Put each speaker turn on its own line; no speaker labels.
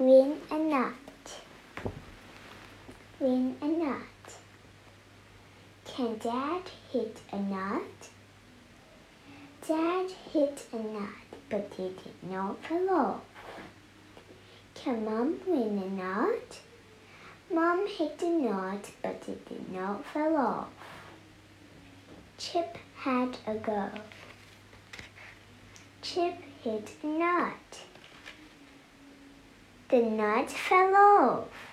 Win a nut. Win a nut. Can Dad hit a nut? Dad hit a nut, but it did not fall off. Can Mom win a nut? Mom hit a nut, but it did not fall off. Chip had a go. Chip hit a nut. The nut fell off.